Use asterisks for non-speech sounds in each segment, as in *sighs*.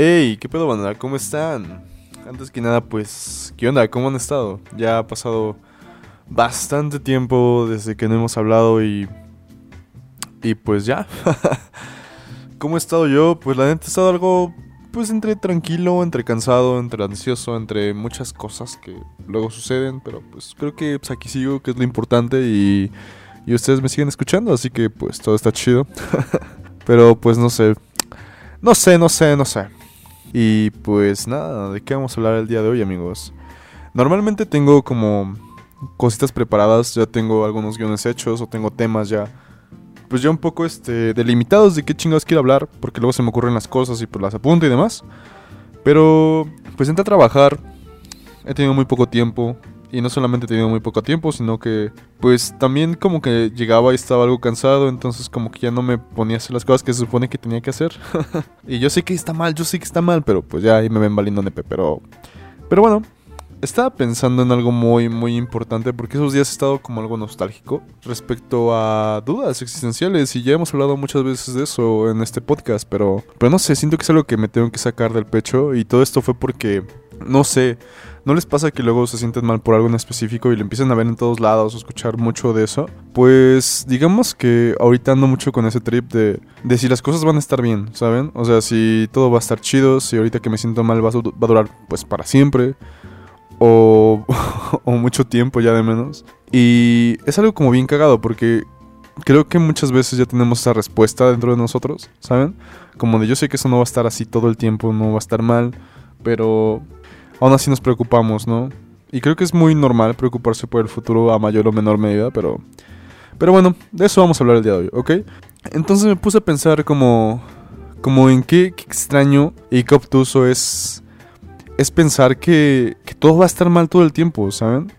Hey, ¿qué pedo, banda? ¿Cómo están? Antes que nada, pues, ¿qué onda? ¿Cómo han estado? Ya ha pasado bastante tiempo desde que no hemos hablado y. Y pues ya. *laughs* ¿Cómo he estado yo? Pues la neta he estado algo. Pues entre tranquilo, entre cansado, entre ansioso, entre muchas cosas que luego suceden. Pero pues creo que pues, aquí sigo, que es lo importante. Y, y ustedes me siguen escuchando, así que pues todo está chido. *laughs* pero pues no sé. No sé, no sé, no sé. Y pues nada, ¿de qué vamos a hablar el día de hoy, amigos? Normalmente tengo como cositas preparadas, ya tengo algunos guiones hechos o tengo temas ya pues ya un poco este delimitados de qué chingados quiero hablar, porque luego se me ocurren las cosas y pues las apunto y demás. Pero pues entré a trabajar, he tenido muy poco tiempo y no solamente tenido muy poco tiempo, sino que pues también como que llegaba y estaba algo cansado, entonces como que ya no me ponía a hacer las cosas que se supone que tenía que hacer. *laughs* y yo sé que está mal, yo sé que está mal, pero pues ya ahí me ven valiendo nepe, pero pero bueno, estaba pensando en algo muy muy importante porque esos días he estado como algo nostálgico respecto a dudas existenciales y ya hemos hablado muchas veces de eso en este podcast, pero pero no sé, siento que es algo que me tengo que sacar del pecho y todo esto fue porque no sé, ¿no les pasa que luego se sienten mal por algo en específico y lo empiezan a ver en todos lados o escuchar mucho de eso? Pues digamos que ahorita ando mucho con ese trip de, de si las cosas van a estar bien, ¿saben? O sea, si todo va a estar chido, si ahorita que me siento mal va a, va a durar pues para siempre o, *laughs* o mucho tiempo ya de menos. Y es algo como bien cagado porque creo que muchas veces ya tenemos esa respuesta dentro de nosotros, ¿saben? Como de yo sé que eso no va a estar así todo el tiempo, no va a estar mal, pero aún así nos preocupamos, ¿no? Y creo que es muy normal preocuparse por el futuro a mayor o menor medida, pero... Pero bueno, de eso vamos a hablar el día de hoy, ¿ok? Entonces me puse a pensar como... Como en qué, qué extraño y qué obtuso es... Es pensar que, todo va a estar mal todo el tiempo, ¿saben?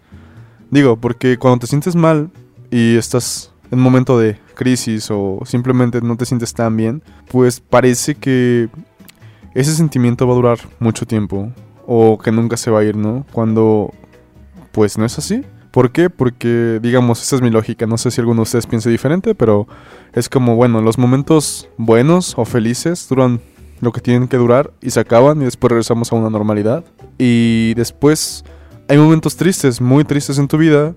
Digo, porque cuando te sientes mal y estás en un momento de crisis o simplemente no te sientes tan bien, pues parece que ese sentimiento va a durar mucho tiempo o que nunca se va a ir, ¿no? Cuando pues no es así. ¿Por qué? Porque, digamos, esa es mi lógica. No sé si alguno de ustedes piense diferente, pero es como, bueno, los momentos buenos o felices duran lo que tienen que durar y se acaban y después regresamos a una normalidad. Y después hay momentos tristes, muy tristes en tu vida,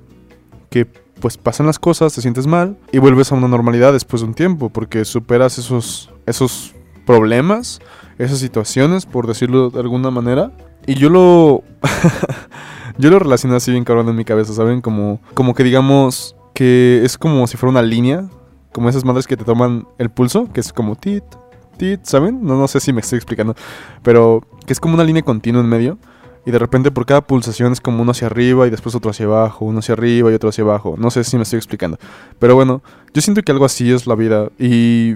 que pues pasan las cosas, te sientes mal y vuelves a una normalidad después de un tiempo, porque superas esos, esos problemas, esas situaciones, por decirlo de alguna manera. Y yo lo... *laughs* yo lo relaciono así bien cabrón en mi cabeza, ¿saben? Como, como que digamos que es como si fuera una línea, como esas madres que te toman el pulso, que es como tit, ¿saben? No, no sé si me estoy explicando, pero que es como una línea continua en medio. Y de repente por cada pulsación es como uno hacia arriba y después otro hacia abajo, uno hacia arriba y otro hacia abajo. No sé si me estoy explicando. Pero bueno, yo siento que algo así es la vida. Y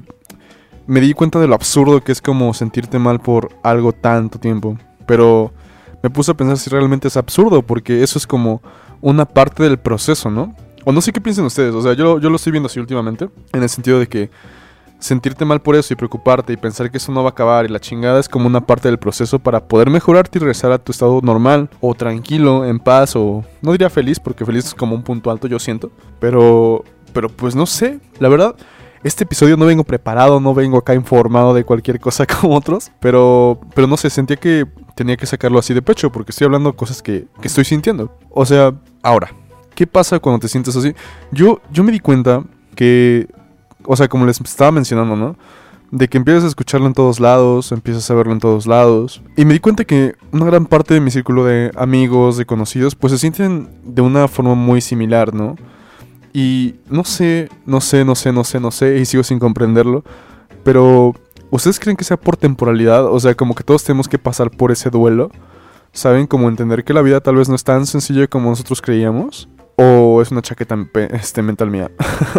me di cuenta de lo absurdo que es como sentirte mal por algo tanto tiempo. Pero me puse a pensar si realmente es absurdo, porque eso es como una parte del proceso, ¿no? O no sé qué piensen ustedes, o sea, yo, yo lo estoy viendo así últimamente, en el sentido de que sentirte mal por eso y preocuparte y pensar que eso no va a acabar y la chingada es como una parte del proceso para poder mejorarte y regresar a tu estado normal o tranquilo, en paz o no diría feliz porque feliz es como un punto alto yo siento, pero pero pues no sé, la verdad este episodio no vengo preparado, no vengo acá informado de cualquier cosa *laughs* como otros, pero pero no sé, sentía que tenía que sacarlo así de pecho porque estoy hablando cosas que, que estoy sintiendo. O sea, ahora, ¿qué pasa cuando te sientes así? Yo yo me di cuenta que o sea, como les estaba mencionando, ¿no? De que empiezas a escucharlo en todos lados, empiezas a verlo en todos lados. Y me di cuenta que una gran parte de mi círculo de amigos, de conocidos, pues se sienten de una forma muy similar, ¿no? Y no sé, no sé, no sé, no sé, no sé, y sigo sin comprenderlo. Pero, ¿ustedes creen que sea por temporalidad? O sea, como que todos tenemos que pasar por ese duelo. ¿Saben? Como entender que la vida tal vez no es tan sencilla como nosotros creíamos. O es una chaqueta este, mental mía.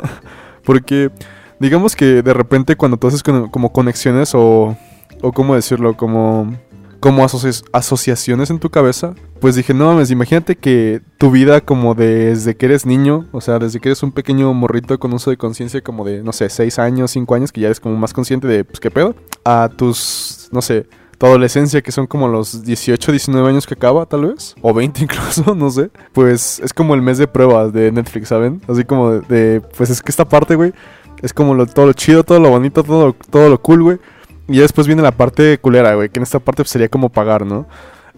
*laughs* Porque digamos que de repente cuando tú haces como conexiones o, o cómo decirlo, como, como asoci asociaciones en tu cabeza, pues dije, no mames, imagínate que tu vida como desde que eres niño, o sea, desde que eres un pequeño morrito con uso de conciencia como de, no sé, 6 años, 5 años, que ya eres como más consciente de, pues, qué pedo, a tus, no sé, tu adolescencia, que son como los 18, 19 años que acaba, tal vez, o 20 *laughs* incluso, no sé, pues es como el mes de pruebas de Netflix, ¿saben? Así como de pues es que esta parte, güey, es como lo, todo lo chido, todo lo bonito, todo, todo lo cool, güey. Y después viene la parte culera, güey, que en esta parte sería como pagar, ¿no?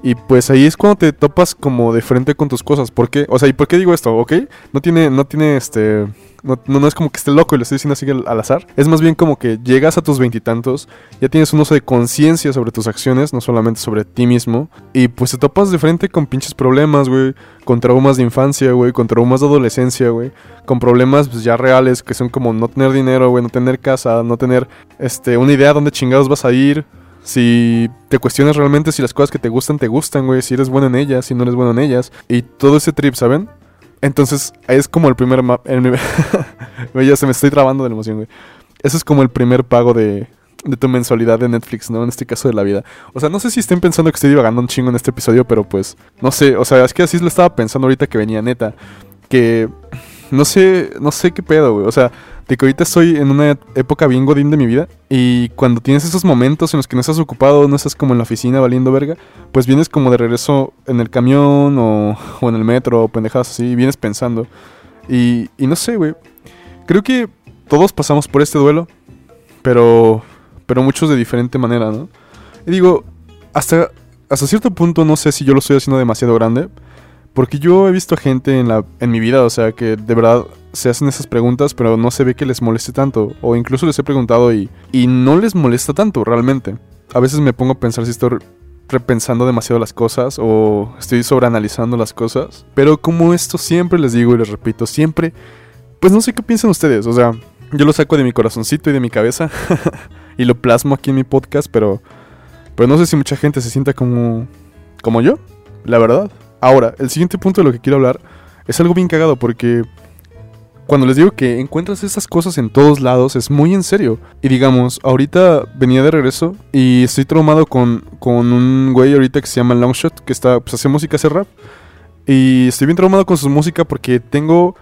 Y pues ahí es cuando te topas como de frente con tus cosas. ¿Por qué? O sea, ¿y por qué digo esto? ¿Ok? No tiene, no tiene este... No, no, es como que esté loco y lo estoy diciendo así al azar. Es más bien como que llegas a tus veintitantos, ya tienes un uso de conciencia sobre tus acciones, no solamente sobre ti mismo. Y pues te topas de frente con pinches problemas, güey. Con traumas de infancia, güey. Con traumas de adolescencia, güey. Con problemas pues, ya reales que son como no tener dinero, güey. No tener casa, no tener este, una idea de dónde chingados vas a ir. Si te cuestionas realmente si las cosas que te gustan te gustan, güey, si eres bueno en ellas, si no eres bueno en ellas. Y todo ese trip, ¿saben? Entonces, es como el primer map. *laughs* ya se me estoy trabando de la emoción, güey. Eso es como el primer pago de, de tu mensualidad de Netflix, ¿no? En este caso de la vida. O sea, no sé si estén pensando que estoy divagando un chingo en este episodio, pero pues, no sé. O sea, es que así lo estaba pensando ahorita que venía neta. Que no sé, no sé qué pedo, güey. O sea, de que ahorita estoy en una época bien godín de mi vida y cuando tienes esos momentos en los que no estás ocupado, no estás como en la oficina valiendo verga, pues vienes como de regreso en el camión o, en el metro o pendejadas así, y vienes pensando. Y, y no sé, güey. Creo que todos pasamos por este duelo, pero, pero muchos de diferente manera, ¿no? Y digo, hasta, hasta cierto punto no sé si yo lo estoy haciendo demasiado grande. Porque yo he visto gente en, la, en mi vida, o sea, que de verdad se hacen esas preguntas, pero no se ve que les moleste tanto. O incluso les he preguntado y, y no les molesta tanto realmente. A veces me pongo a pensar si estoy repensando demasiado las cosas o estoy sobreanalizando las cosas. Pero como esto siempre les digo y les repito, siempre, pues no sé qué piensan ustedes. O sea, yo lo saco de mi corazoncito y de mi cabeza *laughs* y lo plasmo aquí en mi podcast, pero, pero no sé si mucha gente se sienta como, como yo, la verdad. Ahora, el siguiente punto de lo que quiero hablar es algo bien cagado porque cuando les digo que encuentras esas cosas en todos lados es muy en serio. Y digamos, ahorita venía de regreso y estoy traumado con, con un güey ahorita que se llama Longshot, que está, pues hace música, hace rap. Y estoy bien traumado con su música porque tengo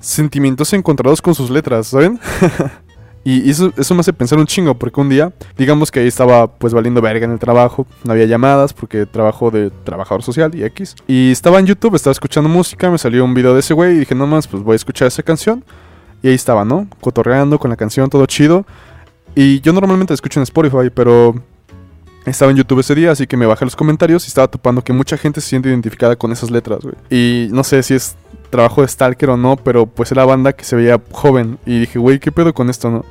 sentimientos encontrados con sus letras, ¿saben? *laughs* Y eso, me hace pensar un chingo, porque un día, digamos que ahí estaba pues valiendo verga en el trabajo, no había llamadas porque trabajo de trabajador social y X. Y estaba en YouTube, estaba escuchando música, me salió un video de ese güey y dije, no más, pues voy a escuchar esa canción. Y ahí estaba, ¿no? Cotorreando con la canción, todo chido. Y yo normalmente escucho en Spotify, pero estaba en YouTube ese día, así que me bajé los comentarios y estaba topando que mucha gente se siente identificada con esas letras, güey. Y no sé si es trabajo de Stalker o no, pero pues era banda que se veía joven. Y dije, güey, ¿qué pedo con esto, no?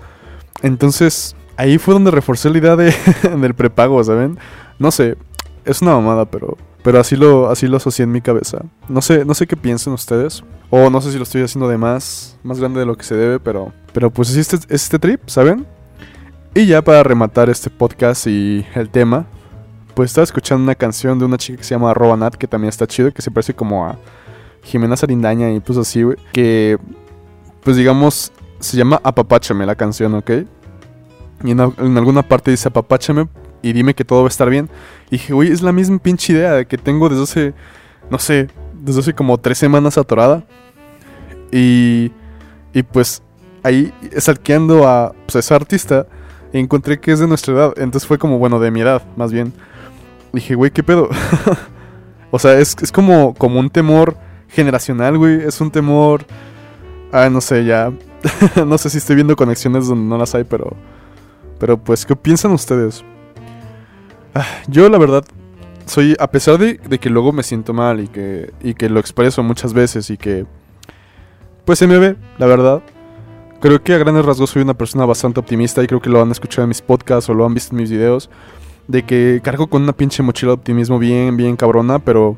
Entonces, ahí fue donde reforcé la idea de, *laughs* del prepago, ¿saben? No sé, es una mamada, pero, pero así lo, así lo asocié en mi cabeza. No sé, no sé qué piensan ustedes. O no sé si lo estoy haciendo de más, más grande de lo que se debe, pero, pero pues es este, este trip, ¿saben? Y ya para rematar este podcast y el tema, pues estaba escuchando una canción de una chica que se llama Robanat, que también está chido, que se parece como a Jimena Sarindaña y pues así, güey. Que, pues digamos, se llama Apapáchame la canción, ¿ok? Y en, alguna parte dice Apapáchame y dime que todo va a estar bien. Y dije, güey, es la misma pinche idea que tengo desde hace, no sé, desde hace como tres semanas atorada. Y, y pues ahí salqueando a pues, esa artista encontré que es de nuestra edad. Entonces fue como, bueno, de mi edad, más bien. Dije, güey, ¿qué pedo? *laughs* o sea, es, es, como, como un temor generacional, güey. Es un temor... Ah, no sé, ya... *laughs* no sé si estoy viendo conexiones donde no las hay, pero... Pero pues, ¿qué piensan ustedes? Ah, yo la verdad soy, a pesar de, de, que luego me siento mal y que, y que lo expreso muchas veces y que... Pues se me ve, la verdad. Creo que a grandes rasgos soy una persona bastante optimista y creo que lo han escuchado en mis podcasts o lo han visto en mis videos. De que cargo con una pinche mochila de optimismo bien, bien cabrona, pero.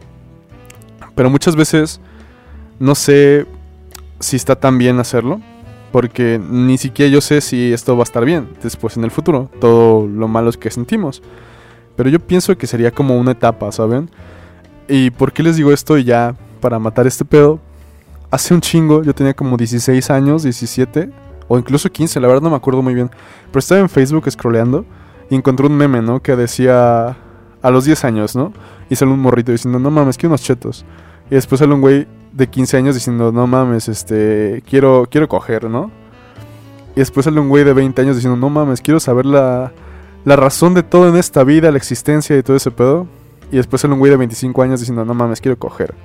Pero muchas veces no sé si está tan bien hacerlo. Porque ni siquiera yo sé si esto va a estar bien después en el futuro. Todo lo malo que sentimos. Pero yo pienso que sería como una etapa, ¿saben? ¿Y por qué les digo esto? Y ya para matar este pedo, hace un chingo, yo tenía como 16 años, 17, o incluso 15, la verdad no me acuerdo muy bien. Pero estaba en Facebook scrolleando y encontré un meme, ¿no? Que decía a los 10 años, ¿no? Y sale un morrito diciendo, no mames, quiero unos chetos. Y después sale un güey de 15 años diciendo, no mames, este, quiero, quiero coger, ¿no? Y después sale un güey de 20 años diciendo, no mames, quiero saber la, la razón de todo en esta vida, la existencia y todo ese pedo. Y después sale un güey de 25 años diciendo, no mames, quiero coger.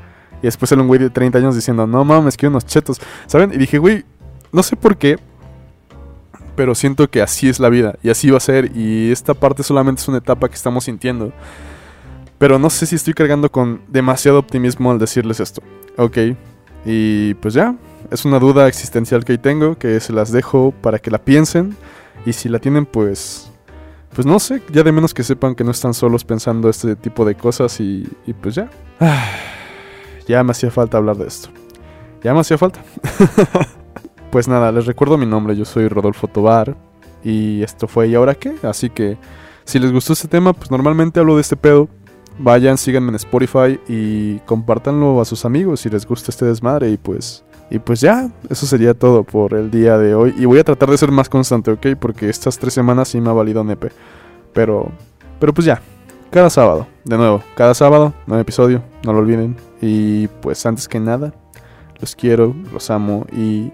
Y después sale un güey de 30 años diciendo, no mames, quiero unos chetos. ¿Saben? Y dije, güey, no sé por qué. pero siento que así es la vida y así va a ser y esta parte solamente es una etapa que estamos sintiendo. Pero no sé si estoy cargando con demasiado optimismo al decirles esto. Ok, y pues ya, es una duda existencial que ahí tengo, que se las dejo para que la piensen y si la tienen pues... Pues no sé, ya de menos que sepan que no están solos pensando este tipo de cosas y, y pues ya. *sighs* ya me hacía falta hablar de esto. Ya me hacía falta. *laughs* pues nada, les recuerdo mi nombre, yo soy Rodolfo Tobar y esto fue ¿Y ahora qué? Así que si les gustó este tema, pues normalmente hablo de este pedo. Vayan, síganme en Spotify y compártanlo a sus amigos si les gusta este desmadre y pues y pues ya, eso sería todo por el día de hoy. Y voy a tratar de ser más constante, ¿ok? Porque estas tres semanas sí me ha valido nepe. Pero, pero pues ya, cada sábado, de nuevo, cada sábado, nuevo episodio, no lo olviden. Y pues antes que nada, los quiero, los amo y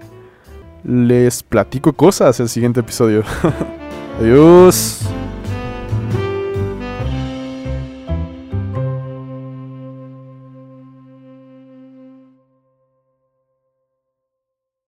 les platico cosas el siguiente episodio. *laughs* Adiós.